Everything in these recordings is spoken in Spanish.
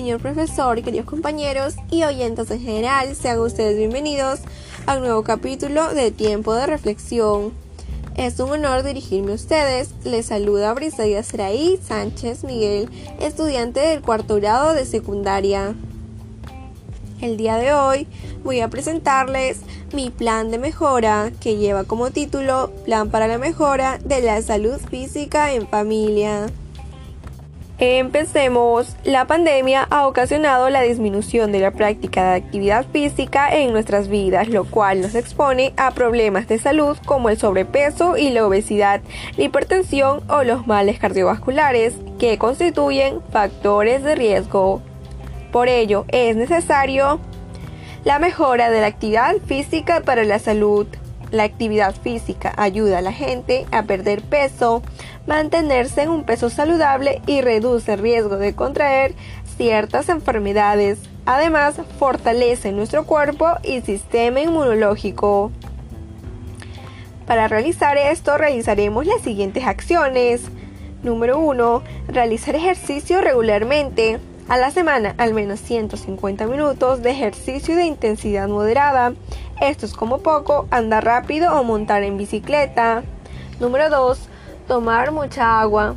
Señor profesor, queridos compañeros y oyentes en general, sean ustedes bienvenidos a un nuevo capítulo de Tiempo de Reflexión. Es un honor dirigirme a ustedes. Les saluda Brisaida Seraí Sánchez Miguel, estudiante del cuarto grado de secundaria. El día de hoy voy a presentarles mi plan de mejora que lleva como título Plan para la mejora de la salud física en familia. Empecemos. La pandemia ha ocasionado la disminución de la práctica de actividad física en nuestras vidas, lo cual nos expone a problemas de salud como el sobrepeso y la obesidad, la hipertensión o los males cardiovasculares, que constituyen factores de riesgo. Por ello, es necesario la mejora de la actividad física para la salud. La actividad física ayuda a la gente a perder peso, mantenerse en un peso saludable y reduce el riesgo de contraer ciertas enfermedades. Además, fortalece nuestro cuerpo y sistema inmunológico. Para realizar esto, realizaremos las siguientes acciones. Número 1. Realizar ejercicio regularmente. A la semana, al menos 150 minutos de ejercicio de intensidad moderada. Esto es como poco andar rápido o montar en bicicleta. Número 2. Tomar mucha agua.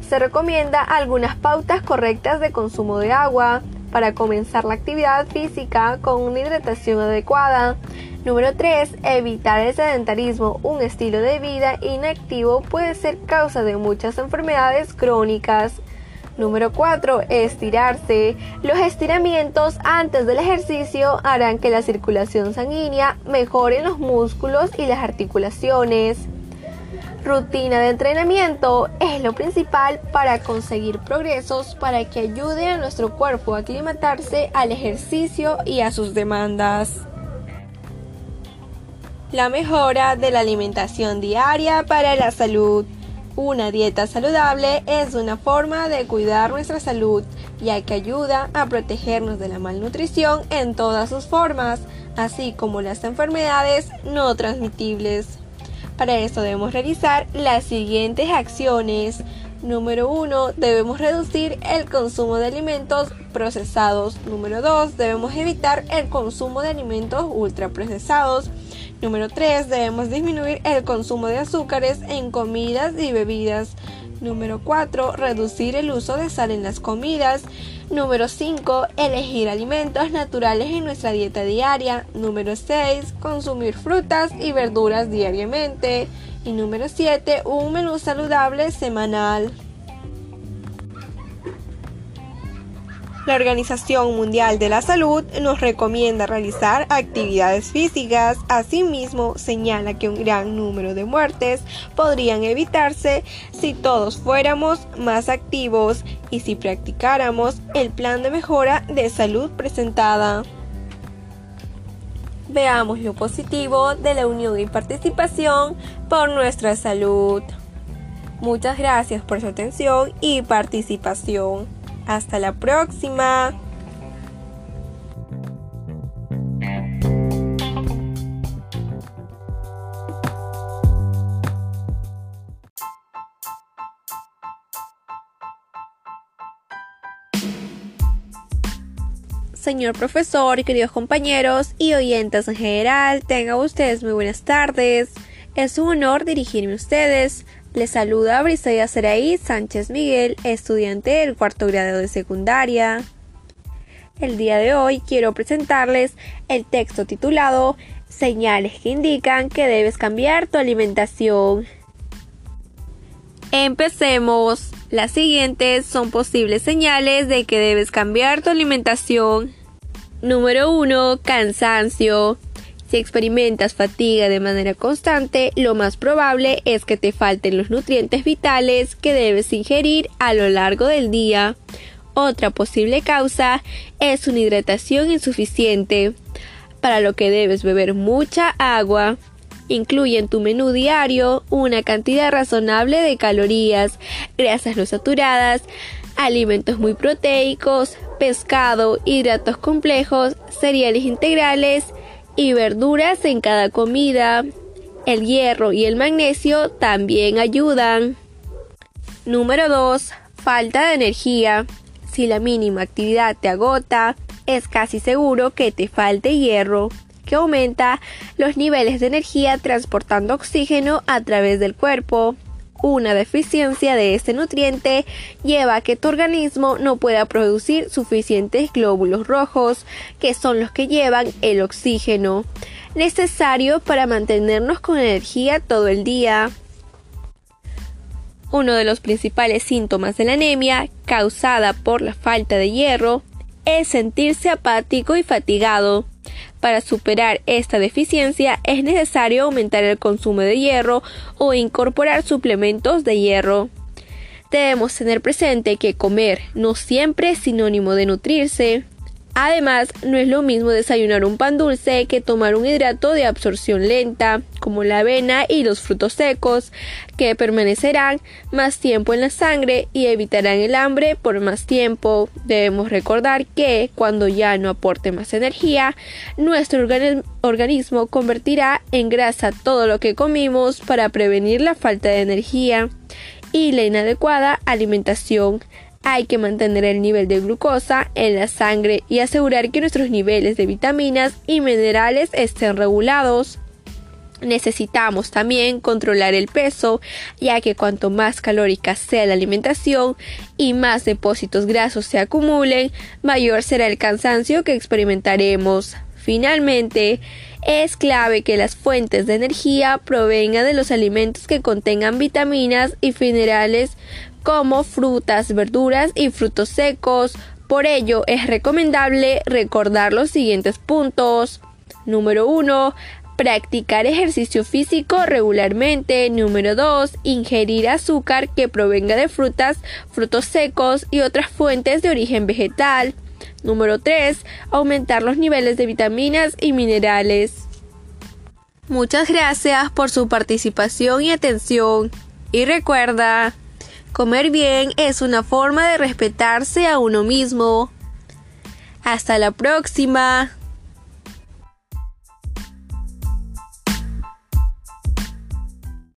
Se recomienda algunas pautas correctas de consumo de agua para comenzar la actividad física con una hidratación adecuada. Número 3. Evitar el sedentarismo. Un estilo de vida inactivo puede ser causa de muchas enfermedades crónicas. Número 4. Estirarse. Los estiramientos antes del ejercicio harán que la circulación sanguínea mejore los músculos y las articulaciones. Rutina de entrenamiento es lo principal para conseguir progresos para que ayude a nuestro cuerpo a aclimatarse al ejercicio y a sus demandas. La mejora de la alimentación diaria para la salud. Una dieta saludable es una forma de cuidar nuestra salud, ya que ayuda a protegernos de la malnutrición en todas sus formas, así como las enfermedades no transmitibles. Para esto debemos realizar las siguientes acciones. Número 1. Debemos reducir el consumo de alimentos procesados. Número 2. Debemos evitar el consumo de alimentos ultraprocesados. Número 3. Debemos disminuir el consumo de azúcares en comidas y bebidas. Número 4. Reducir el uso de sal en las comidas. Número 5. Elegir alimentos naturales en nuestra dieta diaria. Número 6. Consumir frutas y verduras diariamente. Y número 7. Un menú saludable semanal. La Organización Mundial de la Salud nos recomienda realizar actividades físicas, asimismo señala que un gran número de muertes podrían evitarse si todos fuéramos más activos y si practicáramos el plan de mejora de salud presentada. Veamos lo positivo de la unión y participación por nuestra salud. Muchas gracias por su atención y participación. Hasta la próxima. Señor profesor, queridos compañeros y oyentes en general, tengan ustedes muy buenas tardes. Es un honor dirigirme a ustedes. Les saluda Briseida Seraí Sánchez Miguel, estudiante del cuarto grado de secundaria. El día de hoy quiero presentarles el texto titulado Señales que indican que debes cambiar tu alimentación. Empecemos. Las siguientes son posibles señales de que debes cambiar tu alimentación. Número 1. Cansancio. Si experimentas fatiga de manera constante, lo más probable es que te falten los nutrientes vitales que debes ingerir a lo largo del día. Otra posible causa es una hidratación insuficiente, para lo que debes beber mucha agua. Incluye en tu menú diario una cantidad razonable de calorías, grasas no saturadas, alimentos muy proteicos, pescado, hidratos complejos, cereales integrales, y verduras en cada comida. El hierro y el magnesio también ayudan. Número 2. Falta de energía. Si la mínima actividad te agota, es casi seguro que te falte hierro, que aumenta los niveles de energía transportando oxígeno a través del cuerpo. Una deficiencia de este nutriente lleva a que tu organismo no pueda producir suficientes glóbulos rojos, que son los que llevan el oxígeno necesario para mantenernos con energía todo el día. Uno de los principales síntomas de la anemia, causada por la falta de hierro, es sentirse apático y fatigado. Para superar esta deficiencia es necesario aumentar el consumo de hierro o incorporar suplementos de hierro. Debemos tener presente que comer no siempre es sinónimo de nutrirse. Además, no es lo mismo desayunar un pan dulce que tomar un hidrato de absorción lenta, como la avena y los frutos secos, que permanecerán más tiempo en la sangre y evitarán el hambre por más tiempo. Debemos recordar que cuando ya no aporte más energía, nuestro organismo convertirá en grasa todo lo que comimos para prevenir la falta de energía y la inadecuada alimentación hay que mantener el nivel de glucosa en la sangre y asegurar que nuestros niveles de vitaminas y minerales estén regulados. Necesitamos también controlar el peso, ya que cuanto más calórica sea la alimentación y más depósitos grasos se acumulen, mayor será el cansancio que experimentaremos. Finalmente, es clave que las fuentes de energía provengan de los alimentos que contengan vitaminas y minerales como frutas, verduras y frutos secos. Por ello es recomendable recordar los siguientes puntos. Número 1. Practicar ejercicio físico regularmente. Número 2. Ingerir azúcar que provenga de frutas, frutos secos y otras fuentes de origen vegetal. Número 3. Aumentar los niveles de vitaminas y minerales. Muchas gracias por su participación y atención. Y recuerda, Comer bien es una forma de respetarse a uno mismo. Hasta la próxima.